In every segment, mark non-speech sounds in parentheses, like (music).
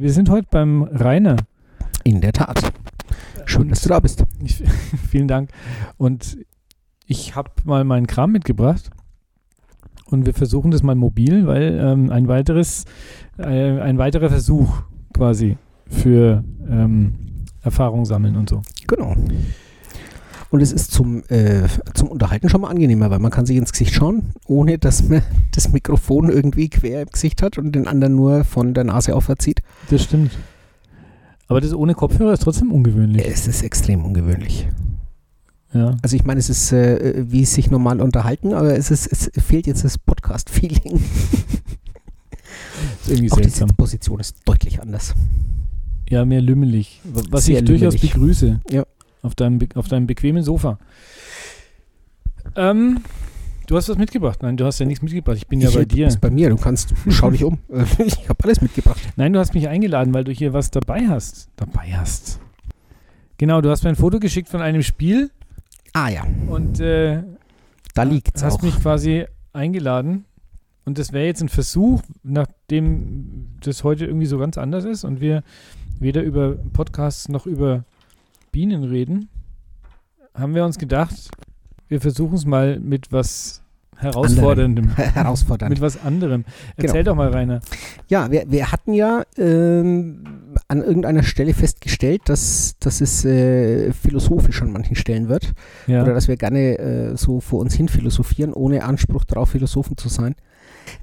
wir sind heute beim Rainer. In der Tat. Schön, dass du da bist. Ich, (laughs) vielen Dank. Und ich habe mal meinen Kram mitgebracht. Und wir versuchen das mal mobil, weil ähm, ein weiteres, äh, ein weiterer Versuch quasi für ähm, Erfahrung sammeln und so. Genau. Und es ist zum, äh, zum Unterhalten schon mal angenehmer, weil man kann sich ins Gesicht schauen, ohne dass man (laughs) das Mikrofon irgendwie quer im Gesicht hat und den anderen nur von der Nase aufzieht. Das stimmt. Aber das ohne Kopfhörer ist trotzdem ungewöhnlich. Es ist extrem ungewöhnlich. Ja. Also ich meine, es ist äh, wie sich normal unterhalten, aber es, ist, es fehlt jetzt das Podcast-Feeling. Auch die. Sitzposition ist deutlich anders. Ja, mehr lümmelig. Was Sehr ich durchaus lümmelig. begrüße. Ja. Auf deinem, auf deinem bequemen Sofa. Ähm, du hast was mitgebracht. Nein, du hast ja nichts mitgebracht. Ich bin ja ich, bei du dir. bist bei mir, du kannst, schau dich um. (laughs) (laughs) ich habe alles mitgebracht. Nein, du hast mich eingeladen, weil du hier was dabei hast. Dabei hast. Genau, du hast mir ein Foto geschickt von einem Spiel Ah ja, und äh, da liegt's hast auch. mich quasi eingeladen. Und das wäre jetzt ein Versuch, nachdem das heute irgendwie so ganz anders ist und wir weder über Podcasts noch über Bienen reden, haben wir uns gedacht, wir versuchen es mal mit was Herausforderndem. (laughs) Herausfordernd. Mit was anderem. Genau. Erzähl doch mal, Rainer. Ja, wir, wir hatten ja ähm, an irgendeiner Stelle festgestellt, dass, dass es äh, philosophisch an manchen Stellen wird. Ja. Oder dass wir gerne äh, so vor uns hin philosophieren, ohne Anspruch darauf, Philosophen zu sein.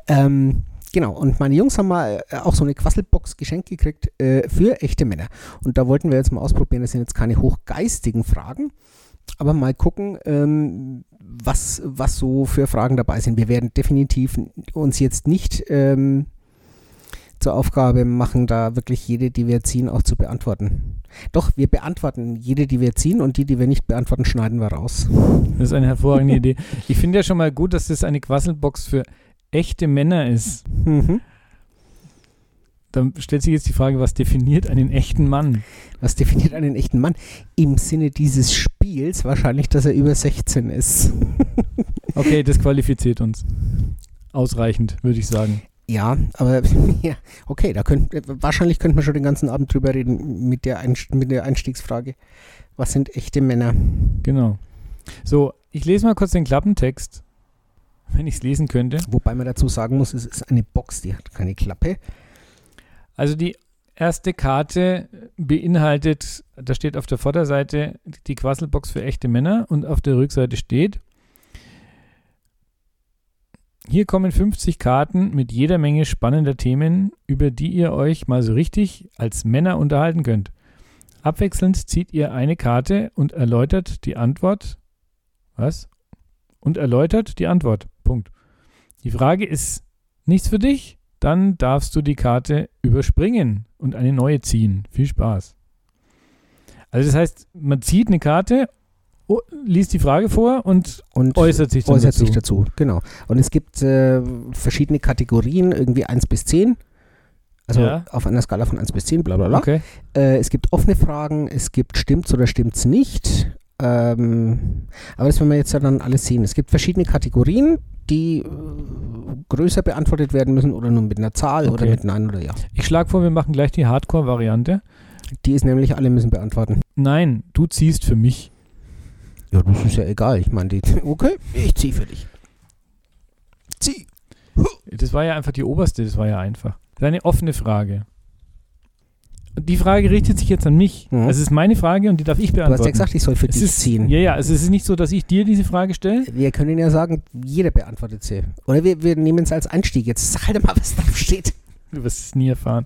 Ähm, genau, und meine Jungs haben mal äh, auch so eine Quasselbox geschenkt gekriegt äh, für echte Männer. Und da wollten wir jetzt mal ausprobieren, das sind jetzt keine hochgeistigen Fragen, aber mal gucken, ähm, was, was so für Fragen dabei sind. Wir werden definitiv uns jetzt nicht ähm, zur Aufgabe machen, da wirklich jede, die wir ziehen, auch zu beantworten. Doch, wir beantworten jede, die wir ziehen und die, die wir nicht beantworten, schneiden wir raus. Das ist eine hervorragende (laughs) Idee. Ich finde ja schon mal gut, dass das eine Quasselbox für echte Männer ist. Mhm. Da stellt sich jetzt die Frage, was definiert einen echten Mann? Was definiert einen echten Mann? Im Sinne dieses Spiels wahrscheinlich, dass er über 16 ist. (laughs) Okay, das qualifiziert uns. Ausreichend, würde ich sagen. Ja, aber (laughs) ja, okay, da könnt, wahrscheinlich könnte man schon den ganzen Abend drüber reden mit der, Einst mit der Einstiegsfrage. Was sind echte Männer? Genau. So, ich lese mal kurz den Klappentext, wenn ich es lesen könnte. Wobei man dazu sagen muss, es ist eine Box, die hat keine Klappe. Also die erste Karte beinhaltet, da steht auf der Vorderseite die Quasselbox für echte Männer und auf der Rückseite steht, hier kommen 50 Karten mit jeder Menge spannender Themen, über die ihr euch mal so richtig als Männer unterhalten könnt. Abwechselnd zieht ihr eine Karte und erläutert die Antwort. Was? Und erläutert die Antwort. Punkt. Die Frage ist nichts für dich? Dann darfst du die Karte überspringen und eine neue ziehen. Viel Spaß. Also das heißt, man zieht eine Karte, liest die Frage vor und Und äußert sich dann äußert dazu. sich dazu. Genau. Und es gibt äh, verschiedene Kategorien, irgendwie 1 bis 10. Also Ja. auf einer Skala von 1 bis 10, bla bla bla. Okay. Äh, es gibt offene Fragen, es gibt stimmt's oder stimmt's nicht. Ähm, aber das werden wir jetzt ja dann alles sehen. Es gibt verschiedene Kategorien, die äh, größer beantwortet werden müssen oder nur mit einer Zahl oder Okay. mit Nein oder Ja. Ich schlage vor, wir machen gleich die Hardcore-Variante. Die ist nämlich, alle müssen beantworten. Nein, du ziehst für mich. Ja, das ist ja egal. Ich meine, die, (laughs) okay, ich zieh für dich. Zieh. Das war ja einfach die oberste, das war ja einfach. Das ist eine offene Frage. Die Frage richtet sich jetzt an mich. Mhm. Also es ist meine Frage und die darf ich Du beantworten. hast ja gesagt, ich soll für es dich ist, ziehen. Ja, ja, also es ist nicht so, dass ich dir diese Frage stelle. Wir können ja sagen, jeder beantwortet sie. Oder wir, wir nehmen es als Einstieg. Jetzt sag halt mal, was drauf steht. Du wirst es nie erfahren.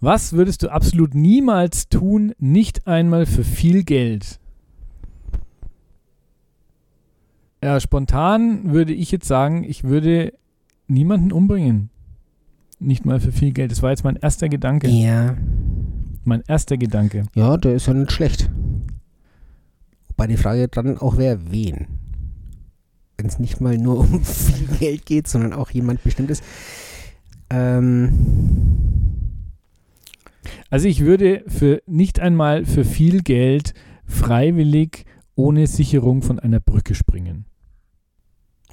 Was würdest du absolut niemals tun, nicht einmal für viel Geld? Ja, spontan würde ich jetzt sagen, ich würde niemanden umbringen. Nicht mal für viel Geld. Das war jetzt mein erster Gedanke. Ja. Mein erster Gedanke. Ja, der ist ja nicht schlecht. Wobei die Frage dann auch wäre, wen? Wenn es nicht mal nur (laughs) um viel Geld geht, sondern auch jemand Bestimmtes. Ähm, Also ich würde für nicht einmal für viel Geld freiwillig ohne Sicherung von einer Brücke springen.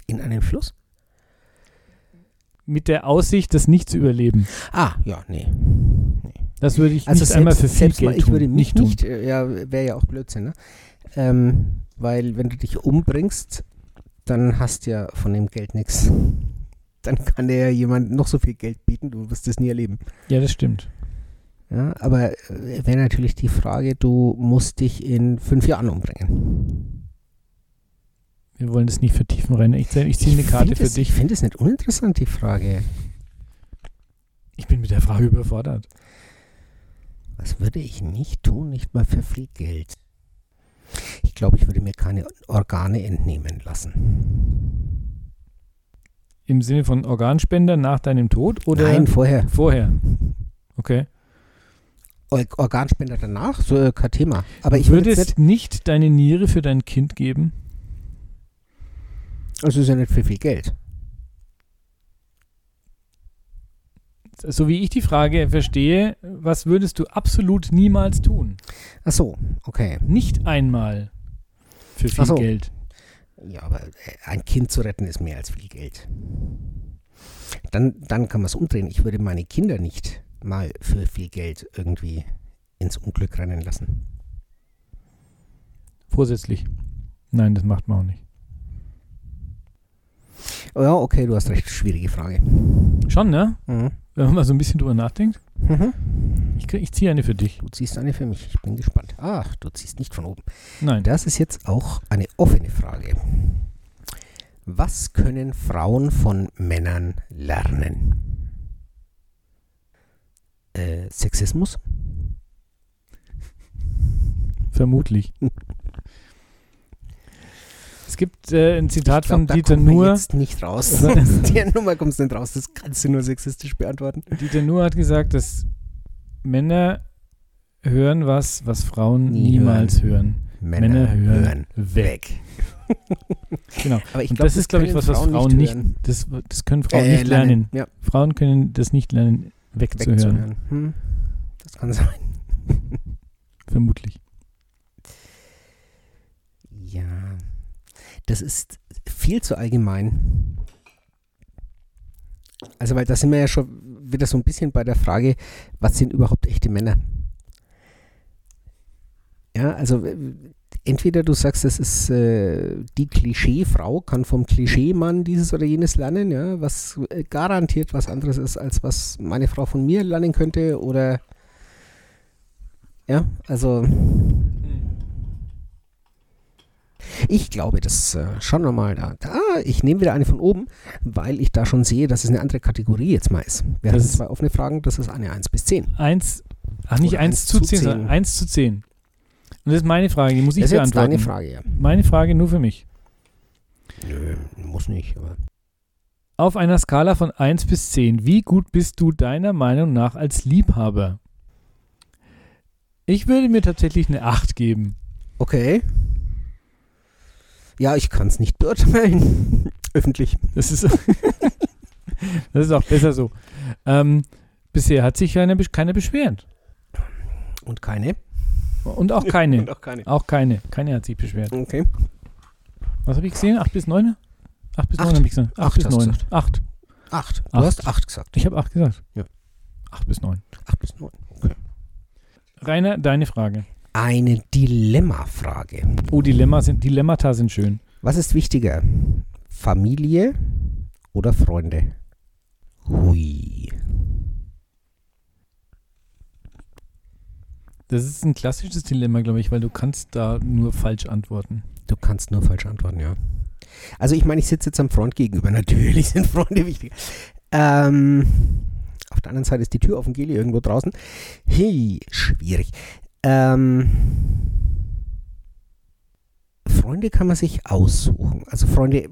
in einen Fluss? Mit der Aussicht, das nicht zu überleben. Ah, ja, nee. Das würde ich Also nicht selbst, einmal für viel Geld mal, ich tun. würde mich nicht nicht, tun. äh, ja, wäre ja auch Blödsinn, ne? Ähm, weil wenn du dich umbringst, dann hast du ja von dem Geld nichts. Dann kann dir ja jemand noch so viel Geld bieten, du wirst es nie erleben. Ja, das stimmt. Ja, aber äh, wäre natürlich die Frage, du musst dich in fünf Jahren umbringen. Wir wollen das nicht vertiefen, Rainer. Ich, ich ziehe eine Karte für es, dich. Ich finde es nicht uninteressant, die Frage. Ich bin mit der Frage überfordert. Was würde ich nicht tun, nicht mal für viel Geld? Ich glaube, ich würde mir keine Organe entnehmen lassen. Im Sinne von Organspender nach deinem Tod oder Nein, vorher. vorher? Okay. Or- Organspender danach, so äh, kein Thema. Aber ich du würde jetzt würdest nicht, nicht deine Niere für dein Kind geben? Also ist ja nicht für viel Geld. So wie ich die Frage verstehe, was würdest du absolut niemals tun? Ach so, okay. Nicht einmal für viel so. Geld. Ja, aber äh, ein Kind zu retten ist mehr als viel Geld. Dann, dann kann man es umdrehen. Ich würde meine Kinder nicht mal für viel Geld irgendwie ins Unglück rennen lassen. Vorsätzlich. Nein, das macht man auch nicht. Oh ja, okay, du hast recht. Schwierige Frage. Schon, ne? Mhm. Wenn man mal so ein bisschen drüber nachdenkt. Mhm. Ich, ich ziehe eine für dich. Du ziehst eine für mich. Ich bin gespannt. Ach, du ziehst nicht von oben. Nein. Das ist jetzt auch eine offene Frage. Was können Frauen von Männern lernen? Äh, Sexismus? Vermutlich. (laughs) es gibt äh, ein Zitat glaub, von Dieter Nuhr. jetzt nicht raus. (laughs) Aus der Nummer kommst du nicht raus. Das kannst du nur sexistisch beantworten. Dieter Nuhr hat gesagt, dass Männer hören was, was Frauen Nie niemals hören. Männer, hören, weg. (laughs) genau. Aber ich Und glaube, das ist, glaube ich, was, was Frauen, nicht, hören. das, das können Frauen Äh, nicht lernen. Ja, Frauen können das nicht lernen, wegzuhören. wegzuhören. Hm, das kann sein. (laughs) Vermutlich. Ja, das ist viel zu allgemein. Also, weil da sind wir ja schon wieder so ein bisschen bei der Frage, was sind überhaupt echte Männer? Ja, also entweder du sagst, das ist äh, die Klischeefrau, kann vom Klischeemann dieses oder jenes lernen, ja, was äh, garantiert was anderes ist, als was meine Frau von mir lernen könnte, oder ja, also ich glaube, das äh, schauen wir mal da. da. Ich nehme wieder eine von oben, weil ich da schon sehe, dass es eine andere Kategorie jetzt mal ist. Wir Das ist- zwei offene Fragen, das ist eine 1 bis 10. Eins, ach nicht Oder eins eins zu zu zehn, zehn. sondern eins zu zehn. Und das ist meine Frage, die muss ich Das ist beantworten. deine Frage, ja. Meine Frage nur für mich. Nö, muss nicht, aber. Auf einer Skala von 1 bis 10, wie gut bist du deiner Meinung nach als Liebhaber? Ich würde mir tatsächlich eine 8 geben. Okay. Ja, ich kann es nicht beurteilen. (laughs) Öffentlich. Das ist, (laughs) das ist auch besser so. Ähm, bisher hat sich keiner, besch- keiner beschwert. Und keine? Und auch keine. (laughs) Und auch keine. auch keine. Keine hat sich beschwert. Okay. Was habe ich gesehen? 8 bis 9? 8 bis 9 Acht. habe ich gesagt. 8 Acht bis hast du 9. gesagt. 8. Acht. Du Acht. hast acht gesagt. Ich habe 8 gesagt. Ja. 8 bis 9. Acht bis neun. Rainer, deine Frage. Eine Dilemmafrage. Oh, Dilemma sind, Dilemmata sind schön. Was ist wichtiger? Familie oder Freunde? Hui. Das ist ein klassisches Dilemma, glaube ich, weil du kannst da nur falsch antworten. Du kannst nur falsch antworten, ja. Also ich meine, ich sitze jetzt am Front gegenüber. (laughs) Natürlich sind Freunde wichtig. Ähm, auf der anderen Seite ist die Tür offen, Geli, irgendwo draußen. Hey, schwierig. Ähm, Freunde kann man sich aussuchen. Also Freunde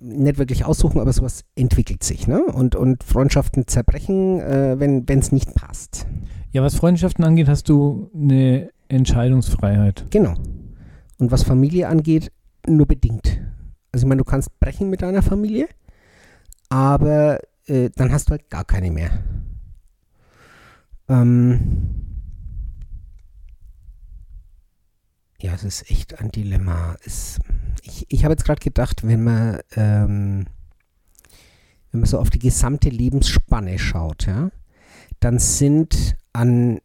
nicht wirklich aussuchen, aber sowas entwickelt sich. Ne? Und, und Freundschaften zerbrechen, äh, wenn es nicht passt. Ja, was Freundschaften angeht, hast du eine Entscheidungsfreiheit. Genau. Und was Familie angeht, nur bedingt. Also ich meine, du kannst brechen mit deiner Familie, aber äh, dann hast du halt gar keine mehr. Ähm ja, es ist echt ein Dilemma. Es, ich ich habe jetzt gerade gedacht, wenn man, ähm, wenn man so auf die gesamte Lebensspanne schaut, ja, dann sind an,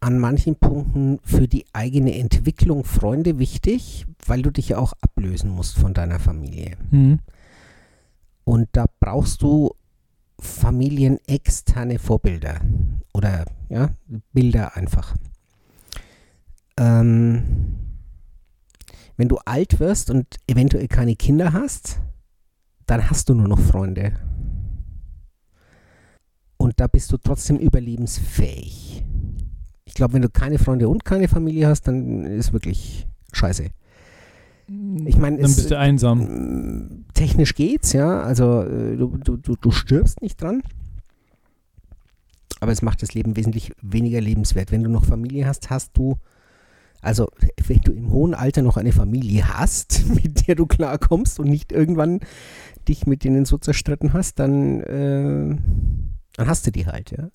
an manchen Punkten für die eigene Entwicklung Freunde wichtig, weil du dich ja auch ablösen musst von deiner Familie. Mhm. Und da brauchst du familienexterne Vorbilder oder ja, Bilder einfach. Ähm, wenn du alt wirst und eventuell keine Kinder hast, dann hast du nur noch Freunde. Und da bist du trotzdem überlebensfähig. Ich glaube, wenn du keine Freunde und keine Familie hast, dann ist wirklich scheiße. Ich meine, Dann bist du einsam. technisch geht's, ja. Also äh, du, du, du stirbst nicht dran. Aber es macht das Leben wesentlich weniger lebenswert. Wenn du noch Familie hast, hast du, also wenn du im hohen Alter noch eine Familie hast, (laughs) mit der du klarkommst und nicht irgendwann dich mit denen so zerstritten hast, dann, äh, dann hast du die halt, ja.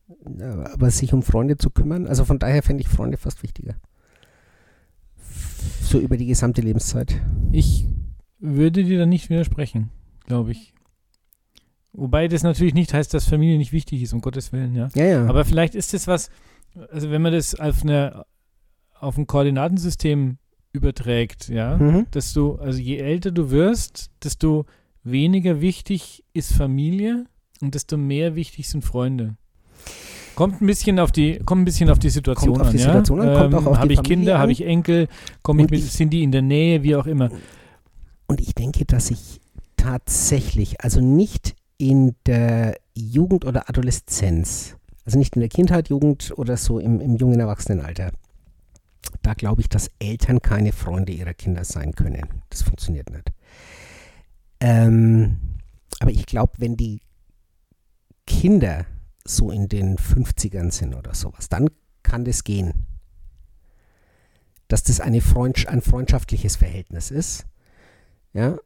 Aber sich um Freunde zu kümmern, also von daher fände ich Freunde fast wichtiger. So über die gesamte Lebenszeit. Ich würde dir da nicht widersprechen, glaube ich. Wobei das natürlich nicht heißt, dass Familie nicht wichtig ist, um Gottes Willen, ja. Ja, ja. Aber vielleicht ist das was, also wenn man das auf, eine, auf ein Koordinatensystem überträgt, ja, mhm. dass du, also je älter du wirst, desto weniger wichtig ist Familie und desto mehr wichtig sind Freunde. Kommt ein bisschen auf die, kommt ein bisschen auf die Situation Kommt auf an, die ja? Situation an, kommt auch auf Habe ich Familie Kinder, an. habe ich Enkel, komme ich mit, ich- sind die in der Nähe, wie auch immer. Und ich denke, dass ich tatsächlich, also nicht in der Jugend oder Adoleszenz, also nicht in der Kindheit, Jugend oder so im, im jungen Erwachsenenalter, da glaube ich, dass Eltern keine Freunde ihrer Kinder sein können. Das funktioniert nicht. Ähm, aber ich glaube, wenn die Kinder so in den 50ern sind oder sowas, dann kann das gehen. Dass das eine Freundsch ein freundschaftliches Verhältnis ist. Ja,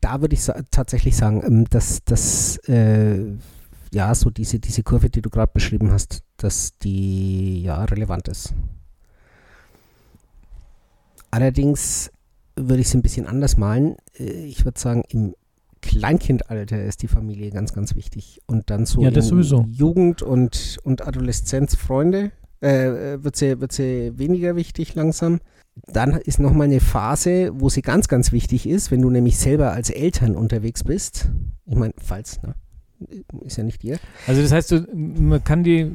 da würde ich sa tatsächlich sagen, ähm, dass das, äh, ja, so diese, diese Kurve, die du gerade beschrieben hast, dass die ja relevant ist. Allerdings würde ich es ein bisschen anders malen. Äh, Ich würde sagen, im Kleinkindalter ist die Familie ganz, ganz wichtig. Und dann so Ja. Jugend und, und Adoleszenz Freunde äh, wird, sie, wird sie weniger wichtig langsam. Dann ist nochmal eine Phase, wo sie ganz, ganz wichtig ist, wenn du nämlich selber als Eltern unterwegs bist. Ich meine, falls, ne? Ist ja nicht ihr. Also das heißt, du, man kann die,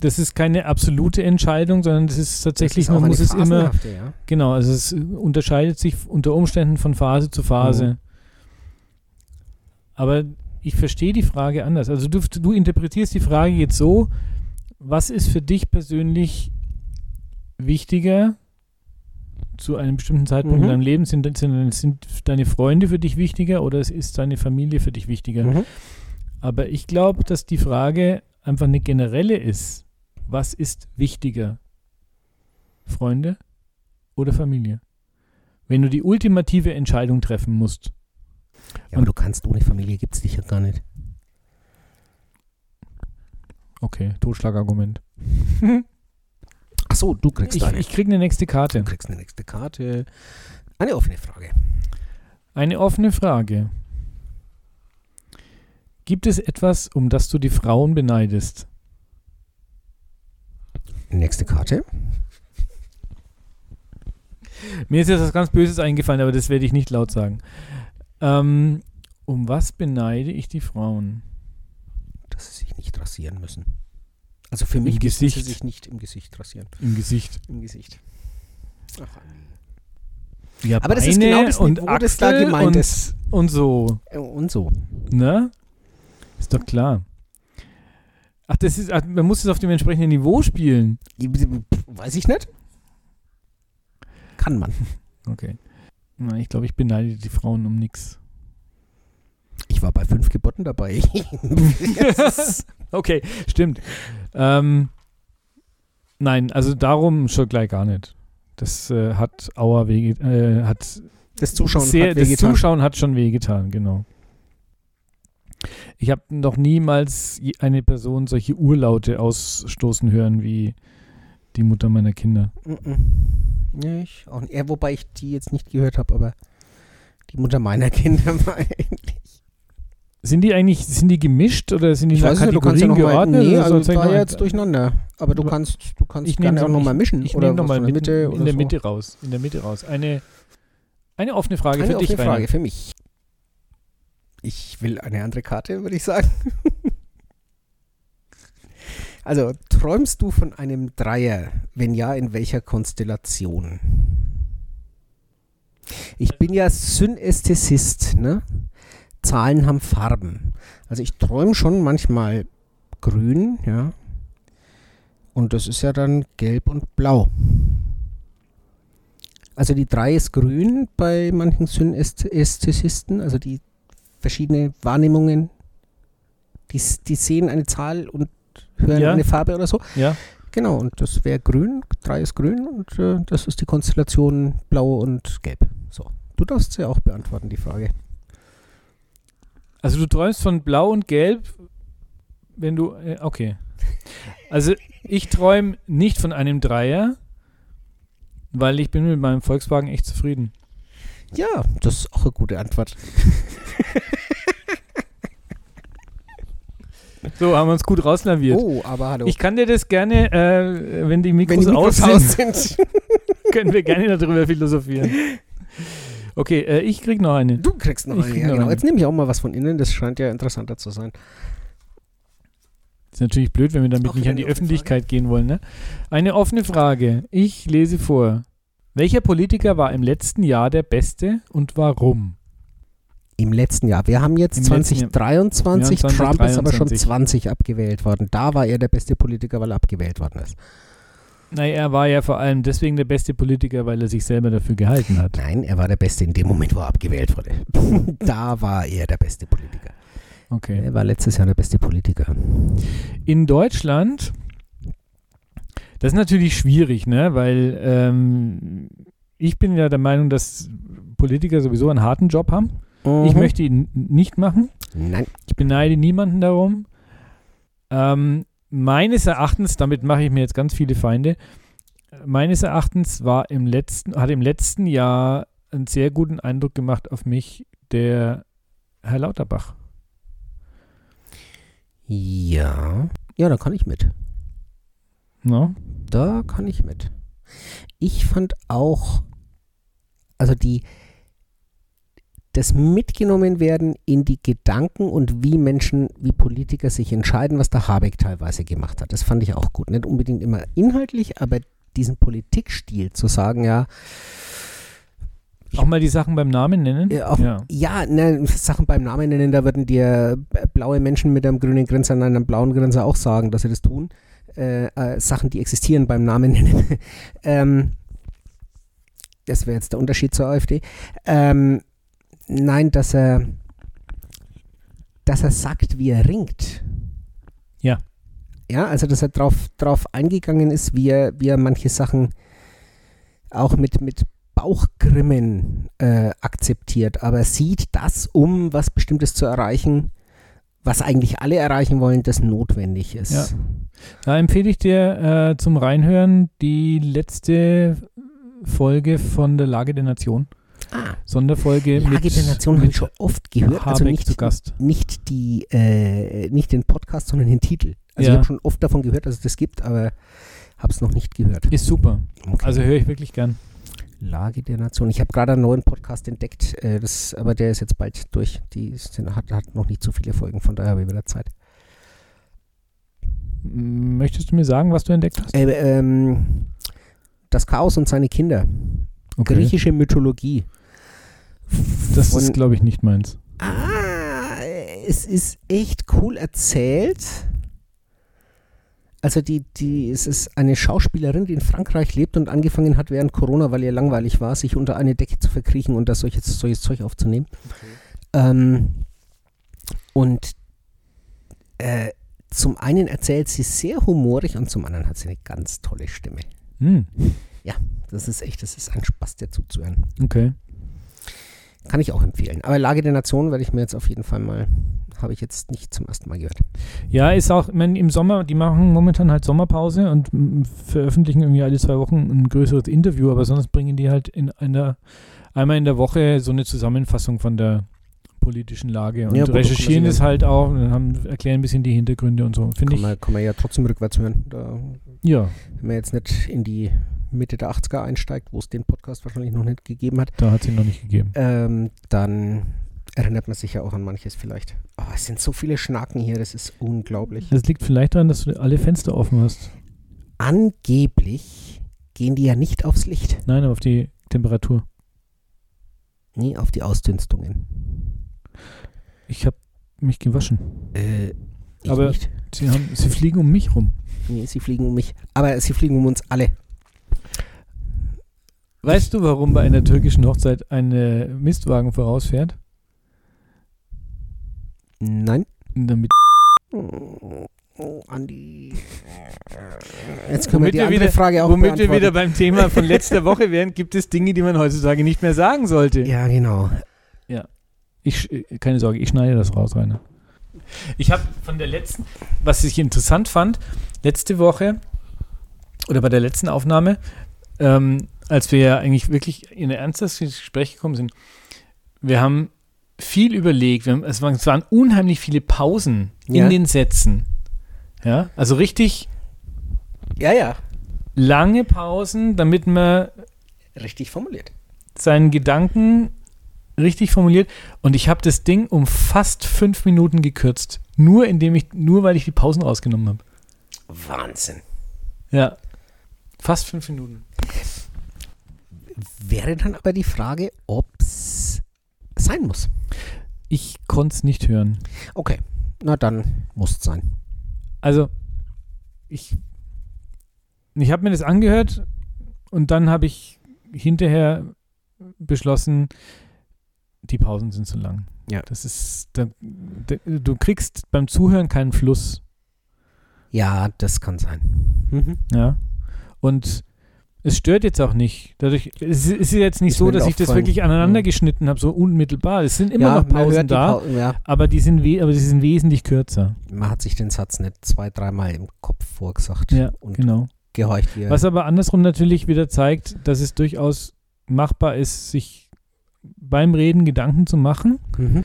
das ist keine absolute Entscheidung, sondern das ist tatsächlich, das ist man muss es immer, ja. genau, also es unterscheidet sich unter Umständen von Phase zu Phase. Mhm. Aber ich verstehe die Frage anders. Also du, du interpretierst die Frage jetzt so, was ist für dich persönlich wichtiger zu einem bestimmten Zeitpunkt Mhm. in deinem Leben? Sind, sind, sind deine Freunde für dich wichtiger oder ist deine Familie für dich wichtiger? Mhm. Aber ich glaube, dass die Frage einfach eine generelle ist. Was ist wichtiger? Freunde oder Familie? Wenn du die ultimative Entscheidung treffen musst. Ja, aber du kannst ohne Familie gibt es dich ja gar nicht. Okay, Totschlagargument. Achso, du kriegst Ich, eine. ich kriege eine nächste Karte. Du kriegst eine nächste Karte. Eine offene Frage. Eine offene Frage. Gibt es etwas, um das du die Frauen beneidest? Nächste Karte. Mir ist jetzt was ganz Böses eingefallen, aber das werde ich nicht laut sagen. Ähm, um was beneide ich die Frauen? Dass sie sich nicht rasieren müssen. Also für mich Im müssen sie Gesicht. sich nicht im Gesicht rasieren. Im Gesicht. Im Gesicht. Ach, Ja, Aber das ist Beine genau das und Niveau, das da Achsel gemeint und, ist. Und so, Äh, Und so. ne? Ist doch klar. Ach, das ist, ach, man muss es auf dem entsprechenden Niveau spielen. Weiß ich nicht. Kann man. (laughs) Okay. Na, ich glaube, ich beneide die Frauen um nichts. Ich war bei fünf Geboten dabei. (laughs) (laughs) Okay, stimmt. Ähm, nein, also darum schon gleich gar nicht. Das äh, hat Auer wege, äh, hat Das Zuschauen sehr, hat das wehgetan. Zuschauen hat schon wehgetan, genau. Ich habe noch niemals eine Person solche Urlaute ausstoßen hören wie die Mutter meiner Kinder. Mhm. Ja, ich auch nicht. Ja, wobei ich die jetzt nicht gehört habe, aber die Mutter meiner (laughs) Kinder war ähnlich. Sind die eigentlich, sind die gemischt oder sind die Ich nach weiß nicht, du kannst ja Kategorien noch mal, geordnet? nee, also das war eigentlich ja jetzt durcheinander. Aber du kannst, du kannst ich gerne auch noch mal mischen. Ich oder nehme nochmal in der Mitte in der so. Mitte raus. In der Mitte raus. Eine, eine offene Frage Eine für dich, offene Rainer. Frage für mich. Ich will eine andere Karte, würde ich sagen. (laughs) Also, träumst du von einem Dreier? Wenn ja, in welcher Konstellation? Ich bin ja Synästhesist, ne? Zahlen haben Farben. Also ich träume schon manchmal grün, ja. Und das ist ja dann gelb und blau. Also die 3 ist grün bei manchen Synästhesisten, also die verschiedene Wahrnehmungen, die, die sehen eine Zahl und hören Ja. eine Farbe oder so. Ja, Genau, und das wäre grün, 3 ist grün und äh, das ist die Konstellation blau und gelb. So, du darfst sie auch beantworten, die Frage. also du träumst von blau und gelb, wenn du, äh, okay. Also ich träume nicht von einem Dreier, weil ich bin mit meinem Volkswagen echt zufrieden. Ja, das ist auch eine gute Antwort. (laughs) So, haben wir uns gut rauslaviert. Oh, aber hallo. Ich kann dir das gerne, äh, wenn die Mikros, Wenn die Mikros aus aus sind, sind. (laughs) können wir gerne darüber philosophieren. Okay, äh, ich krieg noch eine. Du kriegst noch Ich eine. krieg Ja, noch genau. eine. Jetzt nehme ich auch mal was von innen. Das scheint ja interessanter zu sein. Ist natürlich blöd, wenn wir damit nicht an die Öffentlichkeit gehen wollen. Ne? Eine offene Frage. Ich lese vor. Welcher Politiker war im letzten Jahr der Beste und warum? Im letzten Jahr. Wir haben jetzt Im letzten Jahr. 2023. Wir haben Trump ist aber schon 2023. 20 abgewählt worden. Da war er der beste Politiker, weil er abgewählt worden ist. Naja, er war ja vor allem deswegen der beste Politiker, weil er sich selber dafür gehalten hat. Nein, er war der Beste in dem Moment, wo er abgewählt wurde. (laughs) da war er der beste Politiker. Okay. Er war letztes Jahr der beste Politiker. In Deutschland, das ist natürlich schwierig, ne? weil ähm, ich bin ja der Meinung, dass Politiker sowieso einen harten Job haben. Ich Mhm. möchte ihn nicht machen. Nein. Ich beneide niemanden darum. Ähm, meines Erachtens, damit mache ich mir jetzt ganz viele Feinde, meines Erachtens war im letzten, hat im letzten Jahr einen sehr guten Eindruck gemacht auf mich der Herr Lauterbach. Ja. Ja, da kann ich mit. No? Da kann ich mit. Ich fand auch, also die, das mitgenommen werden in die Gedanken und wie Menschen, wie Politiker sich entscheiden, was der Habeck teilweise gemacht hat. Das fand ich auch gut. Nicht unbedingt immer inhaltlich, aber diesen Politikstil zu sagen, ja, Auch mal die Sachen beim Namen nennen? Ja, auch, Ja. ja. ne, Sachen beim Namen nennen, da würden dir blaue Menschen mit einem grünen Grinser und einem blauen Grinser auch sagen, dass sie das tun. Äh, äh, Sachen, die existieren beim Namen nennen. (laughs) ähm, das wäre jetzt der Unterschied zur AfD. Ähm, nein, dass er, dass er sagt, wie er ringt. Ja. Ja, also dass er drauf, drauf eingegangen ist, wie er, wie er manche Sachen auch mit, mit Bauchgrimmen äh, akzeptiert, aber sieht das, um was Bestimmtes zu erreichen, was eigentlich alle erreichen wollen, das notwendig ist. Ja. Da empfehle ich dir äh, zum Reinhören die letzte Folge von der Lage der Nation. Ah, Sonderfolge Lage mit, der Nation habe ich schon oft gehört, Habeck also nicht, zu Gast. nicht, die, äh, nicht den Podcast, sondern den Titel. Also Ja. ich habe schon oft davon gehört, dass es das gibt, aber habe es noch nicht gehört. Ist super. Okay. Also höre ich wirklich gern. Lage der Nation. Ich habe gerade einen neuen Podcast entdeckt, äh, das, aber der ist jetzt bald durch. Die sind, hat, hat noch nicht so viele Folgen, von daher habe ich wieder Zeit. Möchtest du mir sagen, was du entdeckt hast? Äh, ähm, das Chaos und seine Kinder. Griechische Mythologie. Das Von- ist, glaube ich, nicht meins. Ah, es ist echt cool erzählt. Also die, die, es ist eine Schauspielerin, die in Frankreich lebt und angefangen hat während Corona, weil ihr langweilig war, sich unter eine Decke zu verkriechen und das solches, solches Zeug aufzunehmen. Ähm, und äh, zum einen erzählt sie sehr humorig und zum anderen hat sie eine ganz tolle Stimme. Hm. Das ist echt, das ist ein Spaß, der zuzuhören. Okay. Kann ich auch empfehlen. Aber Lage der Nation werde ich mir jetzt auf jeden Fall mal, habe ich jetzt nicht zum ersten Mal gehört. Ja, ist auch, ich meine, im Sommer, die machen momentan halt Sommerpause und veröffentlichen irgendwie alle zwei Wochen ein größeres Interview, aber sonst bringen die halt in einer, einmal in der Woche so eine Zusammenfassung von der politischen Lage und Ja, recherchieren es halt auch und haben, erklären ein bisschen die Hintergründe und so. Finde ich, man, kann man ja trotzdem rückwärts hören. Da, ja, wenn man jetzt nicht in die Mitte der 80er einsteigt, wo es den Podcast wahrscheinlich noch nicht gegeben hat, da hat es ihn noch nicht gegeben. ähm, dann erinnert man sich ja auch an manches vielleicht. Oh, es sind so viele Schnaken hier, das ist unglaublich. Das liegt vielleicht daran, dass du alle Fenster offen hast. Angeblich gehen die ja nicht aufs Licht, Nein, aber auf die Temperatur. nie auf die Ausdünstungen. Ich habe mich gewaschen. Äh, ich Aber- nicht. Sie, haben, sie fliegen um mich rum. Nee, sie fliegen um mich. Aber sie fliegen um uns alle. Weißt du, warum bei einer türkischen Hochzeit ein Mistwagen vorausfährt? Nein. Damit, Oh, Andi. Jetzt können wir Womit die wir andere wieder- Frage auch womit wir wieder beim Thema von letzter Woche wären, gibt es Dinge, die man heutzutage nicht mehr sagen sollte. Ja, genau. Ich, sch- äh, keine Sorge, ich schneide das raus, Rainer. Ich habe von der letzten, was ich interessant fand, letzte Woche oder bei der letzten Aufnahme, ähm, als wir ja eigentlich wirklich in ein ernstes Gespräch gekommen sind, wir haben viel überlegt, haben, es, waren, es waren unheimlich viele Pausen Ja. in den Sätzen. Ja, also richtig Ja, ja. lange Pausen, damit man Richtig formuliert. seinen Gedanken richtig formuliert und ich habe das Ding um fast fünf Minuten gekürzt. Nur indem ich, nur weil ich die Pausen rausgenommen habe. Wahnsinn. Ja. Fast fünf Minuten. Wäre dann aber die Frage, ob es sein muss. Ich konnte es nicht hören. Okay. Na dann muss es sein. Also, ich, ich habe mir das angehört und dann habe ich hinterher beschlossen, die Pausen sind zu lang. Ja. Das ist, da, da, du kriegst beim Zuhören keinen Fluss. Ja, das kann sein. Mhm. Ja. Und es stört jetzt auch nicht. Dadurch, es ist jetzt nicht Ist so, dass ich das wirklich aneinander geschnitten habe, so unmittelbar. Es sind immer ja, noch Pausen die da, Pau- ja, aber die sind aber sie sind wesentlich kürzer. man hat sich den Satz nicht zwei, dreimal im Kopf vorgesagt Ja, und genau. gehorcht. Wie Was aber andersrum natürlich wieder zeigt, dass es durchaus machbar ist, sich beim Reden Gedanken zu machen, mhm.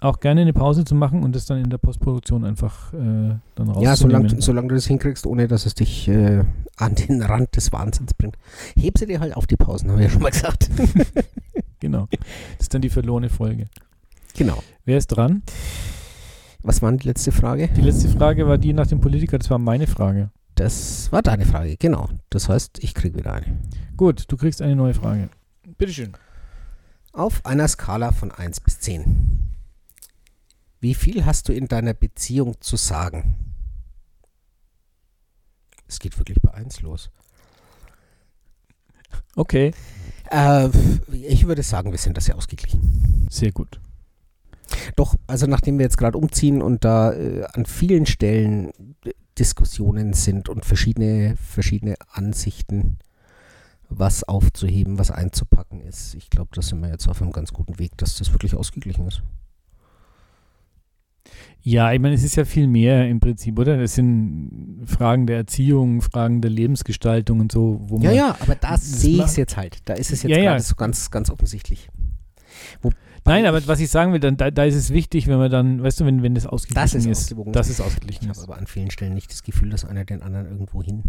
Auch gerne eine Pause zu machen und das dann in der Postproduktion einfach äh, dann rauszunehmen. Ja, solange, solange du das hinkriegst, ohne dass es dich äh, an den Rand des Wahnsinns bringt. Heb sie dir halt auf die Pausen, haben wir ja schon mal gesagt. (laughs) Genau. Das ist dann die verlorene Folge. genau. Wer ist dran? Was war die letzte Frage? Die letzte Frage war die nach dem Politiker, das war meine Frage. Das war deine Frage, genau. Das heißt, ich krieg wieder eine. Gut, du kriegst eine neue Frage. Bitteschön. Auf einer Skala von 1 bis 10. Wie viel hast du in deiner Beziehung zu sagen? Es geht wirklich bei 1 los. Okay, Äh, ich würde sagen, wir sind das ja ausgeglichen. sehr gut. Doch, also nachdem wir jetzt gerade umziehen und da äh, an vielen Stellen äh, Diskussionen sind und verschiedene, verschiedene Ansichten, was aufzuheben, was einzupacken ist, ich glaube, da sind wir jetzt auf einem ganz guten Weg, dass das wirklich ausgeglichen ist. Ja, ich meine, es ist ja viel mehr im Prinzip, oder? Es sind Fragen der Erziehung, Fragen der Lebensgestaltung und so, wo Ja, man. ja, aber da das sehe ich es jetzt halt. Da ist es jetzt Ja, ja. gerade so ganz, ganz offensichtlich. Nein, aber was ich sagen will, dann, da, da ist es wichtig, wenn man dann, weißt du, wenn, wenn das ausgeglichen Das ist ist, ausgewogen. es Ich ausgeglichen habe ist. aber an vielen Stellen nicht das Gefühl, dass einer den anderen irgendwo hin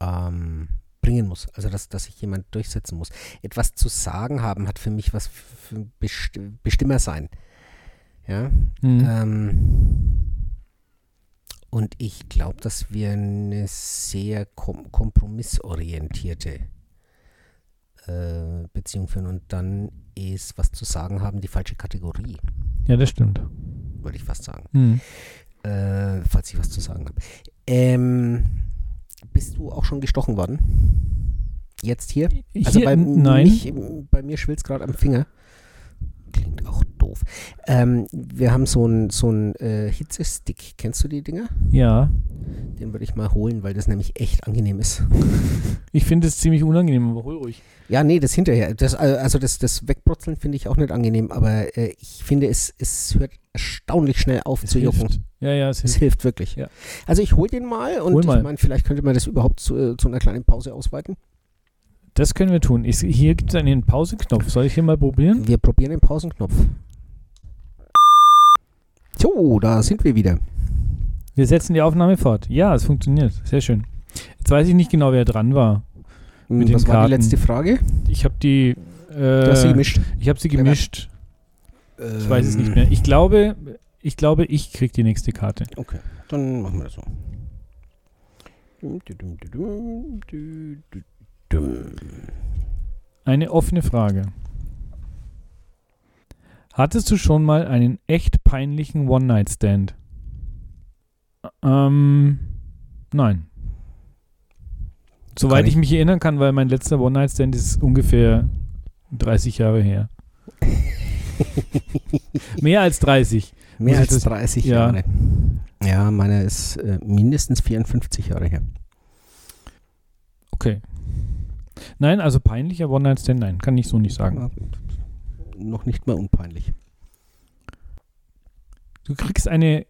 ähm, bringen muss. Also, dass, dass sich jemand durchsetzen muss. Etwas zu sagen haben hat für mich was für Bestimmer sein. Ja. Mhm. Ähm, und ich glaube, dass wir eine sehr kom kompromissorientierte äh, Beziehung führen und dann ist was zu sagen haben die falsche Kategorie, Ja, das stimmt. würde ich fast sagen. Mhm. Äh, falls ich was zu sagen habe. Ähm, bist du auch schon gestochen worden? Jetzt hier? Also Hier, bei, nein. Mich, bei mir schwillt gerade am Finger. Klingt auch doof. Ähm, wir haben so einen so äh, Hitzestick. Kennst du die Dinger? Ja, Den würde ich mal holen, weil das nämlich echt angenehm ist. (laughs) ich finde es ziemlich unangenehm, aber hol ruhig. Ja, nee, das hinterher. Das, also das, das Wegbrutzeln finde ich auch nicht angenehm, aber äh, ich finde, es, es hört erstaunlich schnell auf Es zu jucken. hilft. Ja, ja, es Es hilft. hilft wirklich. Ja. Also ich hole den mal und mal. ich meine, vielleicht könnte man das überhaupt zu, äh, zu einer kleinen Pause ausweiten. Das können wir tun. Ich, hier gibt es einen Pauseknopf. Soll ich hier mal probieren? Wir probieren den Pausenknopf. So, da sind wir wieder. Wir setzen die Aufnahme fort. Ja, es funktioniert. Sehr schön. Jetzt weiß ich nicht genau, wer dran war. Mit den Was war die letzte Frage? Ich habe die. Äh, Du hast sie gemischt. Ich habe sie gemischt. Ich weiß es nicht mehr. Ich glaube, ich glaube, ich krieg die nächste Karte. Okay, dann machen wir das so. Eine offene Frage. Hattest du schon mal einen echt peinlichen One-Night-Stand? Ähm, nein. Soweit ich ich- mich erinnern kann, weil mein letzter One-Night-Stand ist ungefähr 30 Jahre her. (laughs) Mehr als 30. Mehr als das- 30 ja. Jahre. Ja, meiner ist äh, mindestens 54 Jahre her. Okay. Nein, also peinlicher One-Night-Stand, nein, kann ich so nicht sagen. Ja, noch nicht mal unpeinlich. Du kriegst eine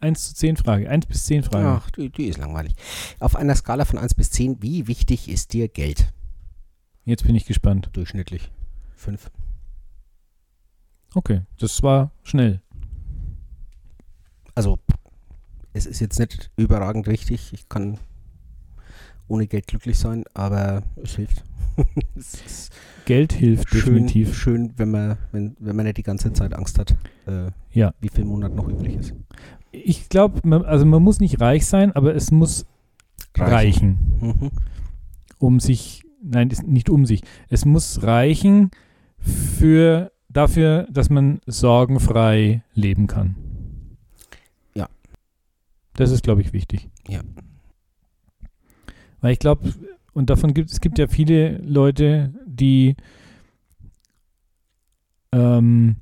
1 zu 10 Frage, 1 bis 10 Frage. Ach, die, die ist langweilig. Auf einer Skala von 1 bis 10, wie wichtig ist dir Geld? Jetzt bin ich gespannt. Durchschnittlich. 5. Okay, das war schnell. Also, es ist jetzt nicht überragend wichtig. Ich kann ohne Geld glücklich sein, aber es hilft. (laughs) es Geld hilft schön, definitiv. schön wenn, man, wenn, wenn man nicht die ganze Zeit Angst hat, äh, Ja. wie viel Monat noch übrig ist. Ich glaube, man, also man muss nicht reich sein, aber es muss reichen, Mhm. um sich, nein, nicht um sich. Es muss reichen für dafür, dass man sorgenfrei leben kann. Ja. Das ist, glaube ich, wichtig. Ja. Weil ich glaube, und davon gibt es gibt ja viele Leute, die ähm,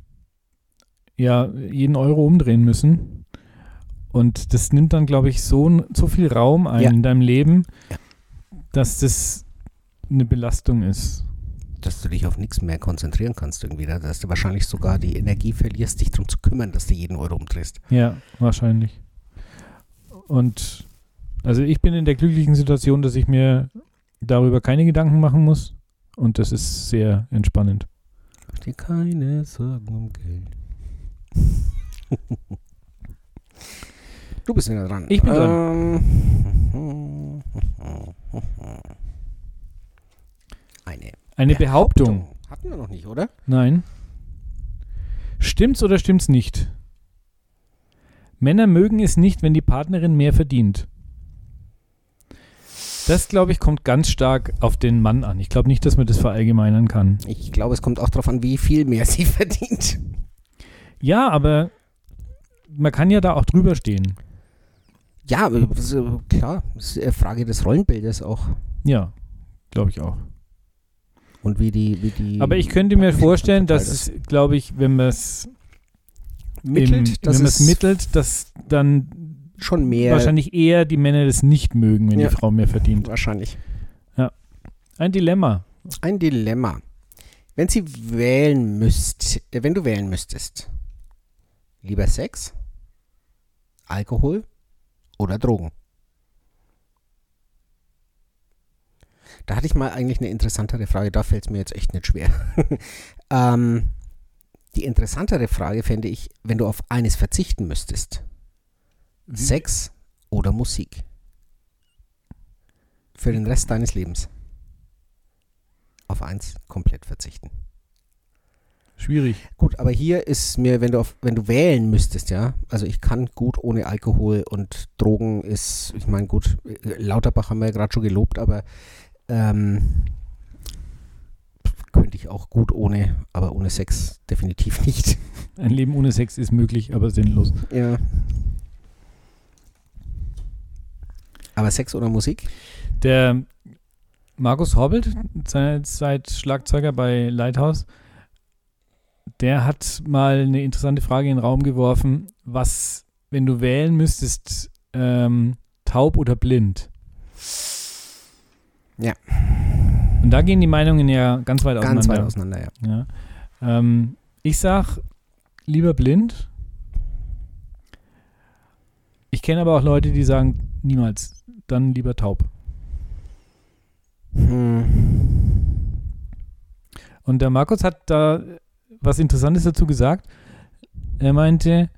ja jeden Euro umdrehen müssen. Und das nimmt dann, glaube ich, so, so viel Raum ein Ja. in deinem Leben, Ja. dass das eine Belastung ist. Dass du dich auf nichts mehr konzentrieren kannst irgendwie. da- Dass du wahrscheinlich sogar die Energie verlierst, dich darum zu kümmern, dass du jeden Euro umdrehst. Ja, wahrscheinlich. Und also ich bin in der glücklichen Situation, dass ich mir darüber keine Gedanken machen muss. Und das ist sehr entspannend. Mach dir keine Sorgen um Geld. du bist wieder dran. Ich bin dran. Eine Eine Behauptung. Hatten wir noch nicht, oder? Nein. Stimmt's oder stimmt's nicht? Männer mögen es nicht, wenn die Partnerin mehr verdient. Das, glaube ich, kommt ganz stark auf den Mann an. Ich glaube nicht, dass man das verallgemeinern kann. Ich glaube, es kommt auch darauf an, wie viel mehr (laughs) sie verdient. Ja, aber man kann ja da auch drüber stehen. Ja, klar, das ist eine Frage des Rollenbildes auch. Ja, glaube ich auch. Und wie die, wie die Aber ich könnte mir vorstellen, dass es, glaube ich, wenn man es mittelt, dass dann schon mehr wahrscheinlich eher die Männer das nicht mögen, wenn Ja. die Frau mehr verdient. wahrscheinlich. Ein Dilemma. Ein Dilemma. Wenn sie wählen müsst, äh, wenn du wählen müsstest, lieber Sex, Alkohol oder Drogen? Da hatte ich mal eigentlich eine interessantere Frage, da fällt es mir jetzt echt nicht schwer. (laughs) ähm, die interessantere Frage fände ich, wenn du auf eines verzichten müsstest. Sex oder Musik? Für den Rest deines Lebens. Auf eins komplett verzichten. Schwierig. Gut, aber hier ist mir, wenn du auf, wenn du wählen müsstest, ja, also ich kann gut ohne Alkohol und Drogen ist, ich meine, gut, Lauterbach haben wir ja gerade schon gelobt, aber ähm, könnte ich auch gut ohne, aber ohne Sex definitiv nicht. Ein Leben ohne Sex ist möglich, aber sinnlos. Ja. Aber Sex oder Musik? Der Markus Hobbelt, seit, seit Schlagzeuger bei Lighthouse, der hat mal eine interessante Frage in den Raum geworfen, was, wenn du wählen müsstest, ähm, taub oder blind? Ja. Und da gehen die Meinungen ja ganz weit auseinander. Ganz weit auseinander, ja. Ja. Ähm, ich sag lieber blind. Ich kenne aber auch Leute, die sagen, niemals, dann lieber taub. Hm. Und der Markus hat da was Interessantes dazu gesagt. Er meinte,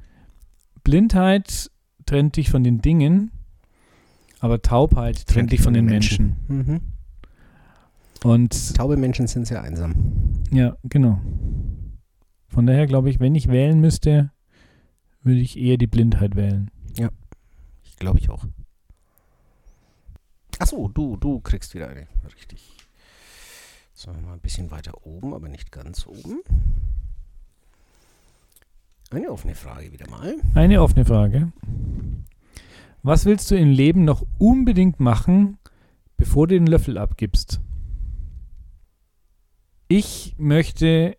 Blindheit trennt dich von den Dingen, aber Taubheit trennt, dich von, den Menschen. Mhm. Und Taube Menschen sind sehr einsam. ja, genau. Von daher glaube ich, wenn ich wählen müsste, würde ich eher die Blindheit wählen. Ich glaube ich auch. Achso, du, du kriegst wieder eine. Richtig. So, mal ein bisschen weiter oben, aber nicht ganz oben. Eine offene Frage wieder mal. Eine offene Frage. Was willst du im Leben noch unbedingt machen, bevor du den Löffel abgibst? Ich möchte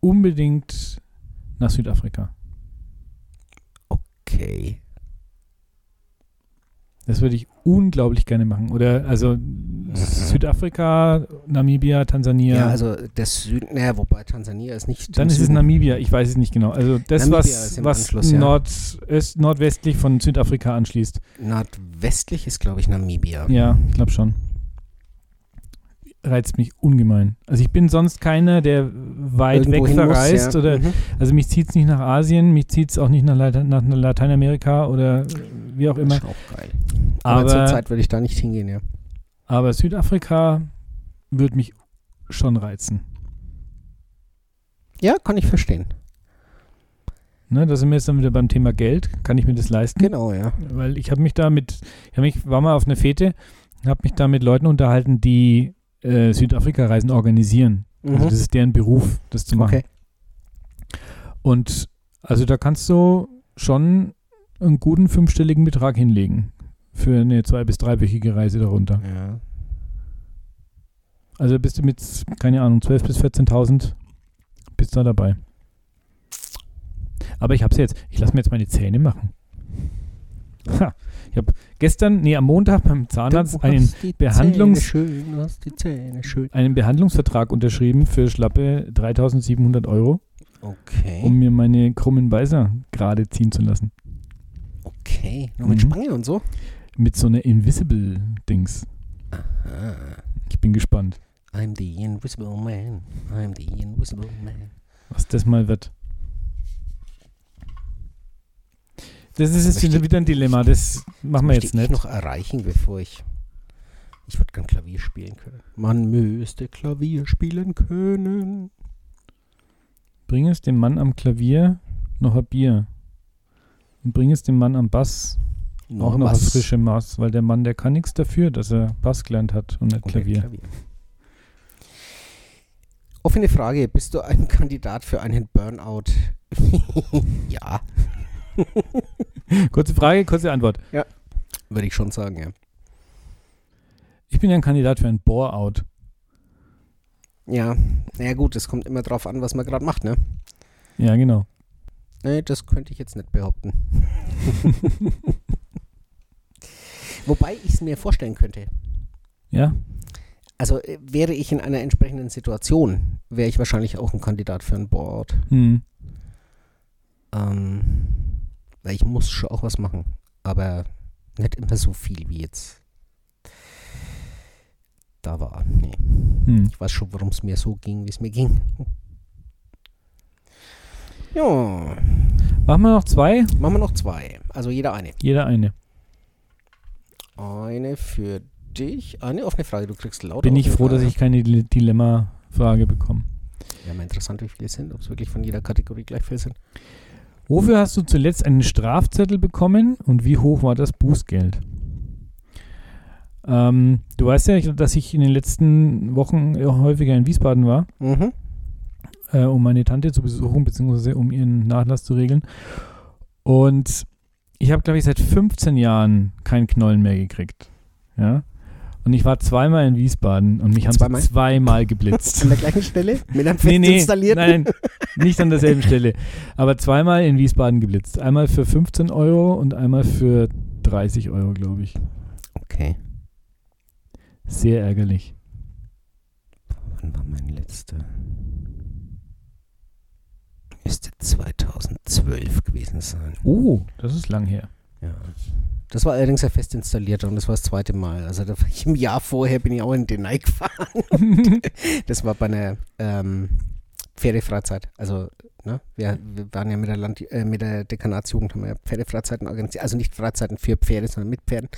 unbedingt nach Südafrika. Okay. Das würde ich unglaublich gerne machen. Oder also Südafrika, Namibia, Tansania. Ja, also der Süden, naja, wobei Tansania ist nicht. Dann ist es Süden. Namibia, ich weiß es nicht genau. Also das, Namibia was, was ja. Nordöst, nordwestlich von Südafrika anschließt. Nordwestlich ist, glaube ich, Namibia. Ja, ich glaube schon. Reizt mich ungemein. Also ich bin sonst keiner, der weit Irgendwo weg hin muss, verreist. ja. oder Mhm. Also mich zieht es nicht nach Asien, mich zieht es auch nicht nach, Late- nach Lateinamerika oder wie auch immer. Ist auch geil. Aber, Aber, zur Zeit würde ich da nicht hingehen, ja. aber Südafrika würde mich schon reizen. Ja, kann ich verstehen. Ne, da sind wir jetzt dann wieder beim Thema Geld. Kann ich mir das leisten? Genau, ja. Weil ich habe mich da mit, ich mich, war mal auf einer Fete, habe mich da mit Leuten unterhalten, die äh, Südafrika-Reisen organisieren. Also Mhm. das ist deren Beruf, das zu machen. Okay. Und also da kannst du schon einen guten fünfstelligen Betrag hinlegen für eine zwei- bis dreiwöchige Reise darunter. Ja. Also bist du mit, keine Ahnung, 12.000 bis 14.000 bist da dabei. Aber ich hab's jetzt. Ich lasse mir jetzt meine Zähne machen. Ha, ich habe gestern, nee, am Montag beim Zahnarzt Du einen, Behandlungs- schön, einen Behandlungsvertrag unterschrieben für schlappe 3.700 Euro, Okay. um mir meine krummen Beißer gerade ziehen zu lassen. okay. Noch mit Mhm. Spange und so? Mit so einer Invisible-Dings. Ah. Ich bin gespannt, I'm the invisible man. I'm the invisible man. was das mal wird. Das ist jetzt Möchte- wieder ein Dilemma, das machen wir jetzt ich nicht. noch erreichen, bevor ich. Ich würde gern Klavier spielen können. Man müsste Klavier spielen können. Bring es dem Mann am Klavier noch ein Bier. Und bring es dem Mann am Bass auch noch was. frische Maß, weil der Mann, der kann nichts dafür, dass er Bass gelernt hat und nicht Und Klavier. Klavier. Offene Frage: Bist du ein (laughs) Kandidat für einen Burnout? (laughs) ja, (laughs) Kurze Frage, kurze Antwort. würde ich schon sagen, ja. Ich bin ja ein Kandidat für ein Bore-out. Ja, naja gut, es kommt immer drauf an, was man gerade macht, ne? Ja, genau. Nee, das könnte ich jetzt nicht behaupten. (laughs) Wobei ich es mir vorstellen könnte. Ja? Also äh, wäre ich in einer entsprechenden Situation, wäre ich wahrscheinlich auch ein Kandidat für ein Board. Hm. Ähm, weil ich muss schon auch was machen. Aber nicht immer so viel wie jetzt da war. Nee. Hm. Ich weiß schon, warum es mir so ging, wie es mir ging. Ja, Machen wir noch zwei? machen wir noch zwei. Also jeder eine. Jeder eine. Eine für dich. Eine offene Frage. Du kriegst lauter Bin ich froh, dass Fragen. ich keine Dile- Dilemma-Frage bekomme. Ja, mal interessant, wie viele es sind. Ob es wirklich von jeder Kategorie gleich viel sind. Wofür hast du zuletzt einen Strafzettel bekommen und wie hoch war das Bußgeld? Ähm, du weißt ja, dass ich in den letzten Wochen häufiger in Wiesbaden war. Mhm. äh, um meine Tante zu besuchen, beziehungsweise um ihren Nachlass zu regeln. Und ich habe, glaube ich, seit 15 Jahren keinen Knollen mehr gekriegt. Ja. Und ich war zweimal in Wiesbaden und mich haben Zweimal? sie zweimal geblitzt. An der gleichen Stelle? (laughs) Mit einem nee, nee, nein, nicht an derselben Stelle. Aber zweimal in Wiesbaden geblitzt. Einmal für 15 Euro und einmal für 30 Euro, glaube ich. Okay. Sehr ärgerlich. Wann war mein letzter? Müsste 2012 gewesen sein. Oh, das ist lang her. Ja. Das war allerdings ja fest installiert und das war das zweite Mal. Also da war ich im Jahr vorher bin ich auch in den (laughs) gefahren. (laughs) Das war bei einer ähm, Pferdefreizeit. Also Ne? Wir, wir waren ja mit der, Land, äh, mit der Dekanatsjugend, haben wir ja Pferdefreizeiten organisiert. Also nicht Freizeiten für Pferde, sondern mit Pferden.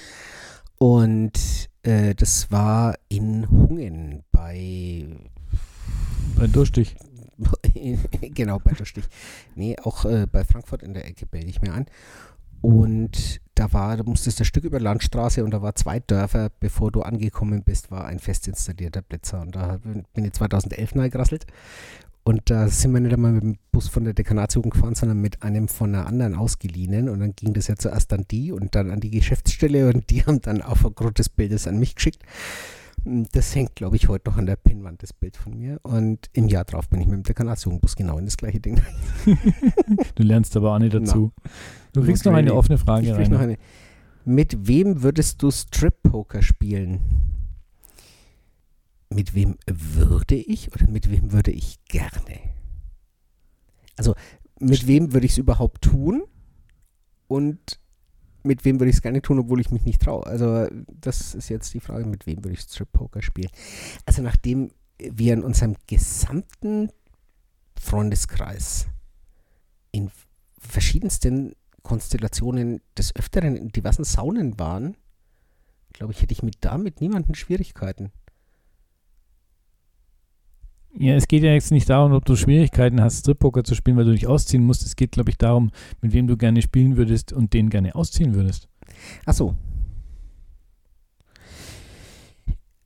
Und äh, das war in Hungen bei. Bei Durstich. (laughs) genau, bei Durstich. Nee, auch äh, bei Frankfurt in der Ecke bilde ich mir an. Und da war, da musstest du ein Stück über Landstraße und da war zwei Dörfer, bevor du angekommen bist, war ein fest installierter Blitzer. Und da bin ich 2011 gerasselt. Und da sind wir nicht einmal mit dem Bus von der Dekanatsjugend gefahren, sondern mit einem von einer anderen ausgeliehen. Und dann ging das ja zuerst an die und dann an die Geschäftsstelle und die haben dann aufgrund des Bildes an mich geschickt. Das hängt, glaube ich, heute noch an der Pinnwand, das Bild von mir. Und im Jahr drauf bin ich mit dem Dekanatsjugendbus genau in das gleiche Ding. (laughs) du lernst aber auch nicht dazu. No. Du kriegst noch eine offene Frage ich rein. Noch eine. Mit wem würdest du Strip-Poker spielen? Mit wem würde ich oder mit wem würde ich gerne? Also, mit wem würde ich es überhaupt tun? Und mit wem würde ich es gerne tun, obwohl ich mich nicht traue? Also, das ist jetzt die Frage, mit wem würde ich Strip-Poker spielen? Also, nachdem wir in unserem gesamten Freundeskreis in verschiedensten Konstellationen des Öfteren in diversen Saunen waren, glaube ich, hätte ich mit damit niemanden Schwierigkeiten. Ja, es geht ja jetzt nicht darum, ob du Schwierigkeiten hast, Strip-Poker zu spielen, weil du dich ausziehen musst. Es geht, glaube ich, darum, mit wem du gerne spielen würdest und den gerne ausziehen würdest. Ach so.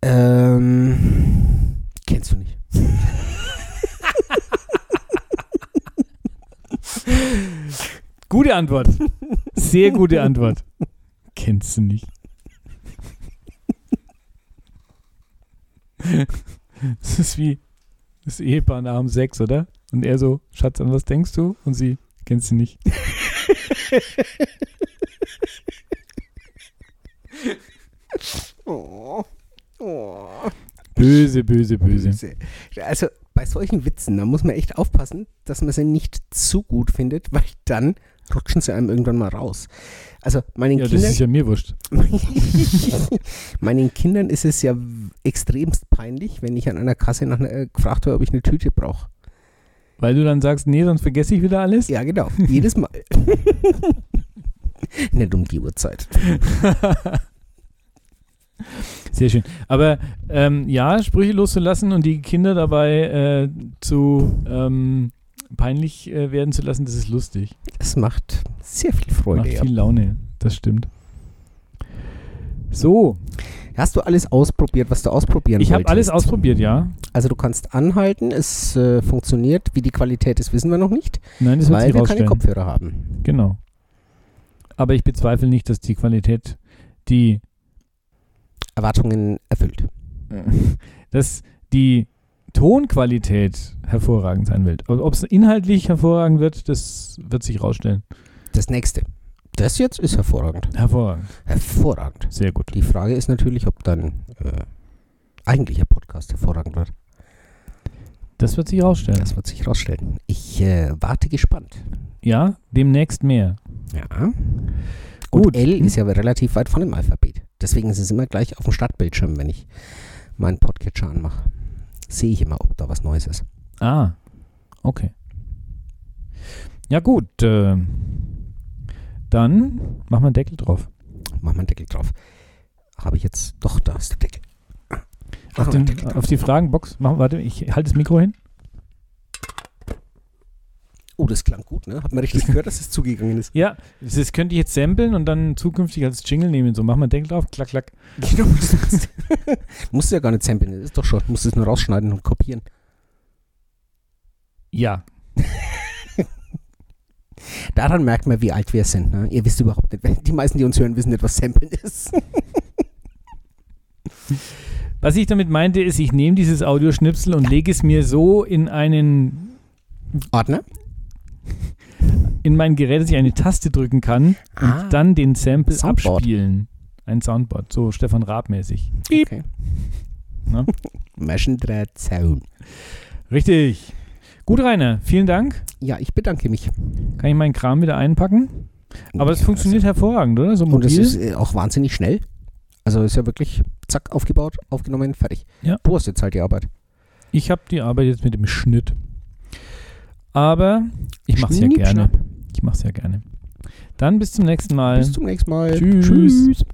Ähm, kennst du nicht. (laughs) (laughs) Gute Antwort. Sehr gute Antwort. Kennst du nicht. Das ist wie das Ehepaar nach dem Sex, oder? Und er so, Schatz, an was denkst du? Und sie, kennst du nicht. oh. Oh. Böse, böse, böse. Also bei solchen Witzen, da muss man echt aufpassen, dass man sie nicht zu gut findet, weil dann rutschen sie einem irgendwann mal raus. Also meinen ja, Kindern. Das ist ja mir wurscht. (laughs) meinen Kindern ist es ja extremst peinlich, wenn ich an einer Kasse nach äh, gefragt habe, ob ich eine Tüte brauche. Weil du dann sagst, nee, sonst vergesse ich wieder alles? Ja, genau. (laughs) Jedes Mal. (laughs) Nicht um die Uhrzeit. Sehr schön. Aber ähm, ja, Sprüche loszulassen und die Kinder dabei äh, zu ähm, peinlich äh, werden zu lassen, das ist lustig. Es macht sehr viel Freude. Macht viel Laune, das stimmt. So. Hast du alles ausprobiert, was du ausprobieren Ich habe alles ausprobiert, ja. Also du kannst anhalten, es äh, funktioniert. Wie die Qualität ist, wissen wir noch nicht. Nein, das wird weil wir keine Kopfhörer haben. Genau. Aber ich bezweifle nicht, dass die Qualität die Erwartungen erfüllt. (laughs) Dass die Tonqualität hervorragend sein wird. Ob es inhaltlich hervorragend wird, das wird sich rausstellen. Das nächste. Das jetzt ist hervorragend. Hervorragend. Hervorragend. Sehr gut. Die Frage ist natürlich, ob dann äh, eigentlicher Podcast hervorragend wird. Das wird sich rausstellen. Das wird sich rausstellen. Ich äh, warte gespannt. Ja, demnächst mehr. Ja. Gut. Und L ist ja relativ weit von dem Alphabet. Deswegen ist es immer gleich auf dem Startbildschirm, wenn ich meinen Podcatcher anmache sehe ich immer, ob da was Neues ist. Ah, okay. Ja gut, äh, dann machen wir einen Deckel drauf. Machen wir einen Deckel drauf. Habe ich jetzt, doch, da ist der Deckel. Auf, den, Deckel auf, die Fragenbox, machen, warte, ich halte das Mikro hin. Oh, das klang gut, ne? Hat man richtig gehört, dass es zugegangen ist. Ja, das könnte ich jetzt samplen und dann zukünftig als Jingle nehmen. So, machen wir einen Deckel drauf, klack, klack. Genau, (laughs) musst du ja gar nicht samplen, das ist doch schon. Du musst es nur rausschneiden und kopieren. Ja. (laughs) Daran merkt man, wie alt wir sind. Ne? Ihr wisst überhaupt nicht, (laughs) die meisten, die uns hören, wissen nicht, was Samplen ist. was ich damit meinte, ist, ich nehme dieses Audioschnipsel und lege es mir so in einen Ordner? In mein Gerät, dass ich eine Taste drücken kann ah, und dann den Sample Soundboard. abspielen. Ein Soundboard, so Stefan Raab-mäßig. Okay. (laughs) Maschendrahtzaun. Richtig. Gut, Rainer, vielen Dank. Ja, ich bedanke mich. Kann ich meinen Kram wieder einpacken? Aber es funktioniert also, hervorragend, oder? So mobil. Und es ist äh, auch wahnsinnig schnell. Also ist ja wirklich zack, aufgebaut, aufgenommen, fertig. Ja. Du hast jetzt halt die Arbeit. Ich habe die Arbeit jetzt mit dem Schnitt. Aber ich mache es ja gerne. Ich mache es ja gerne. Dann bis zum nächsten Mal. Bis zum nächsten Mal. Tschüss. Tschüss.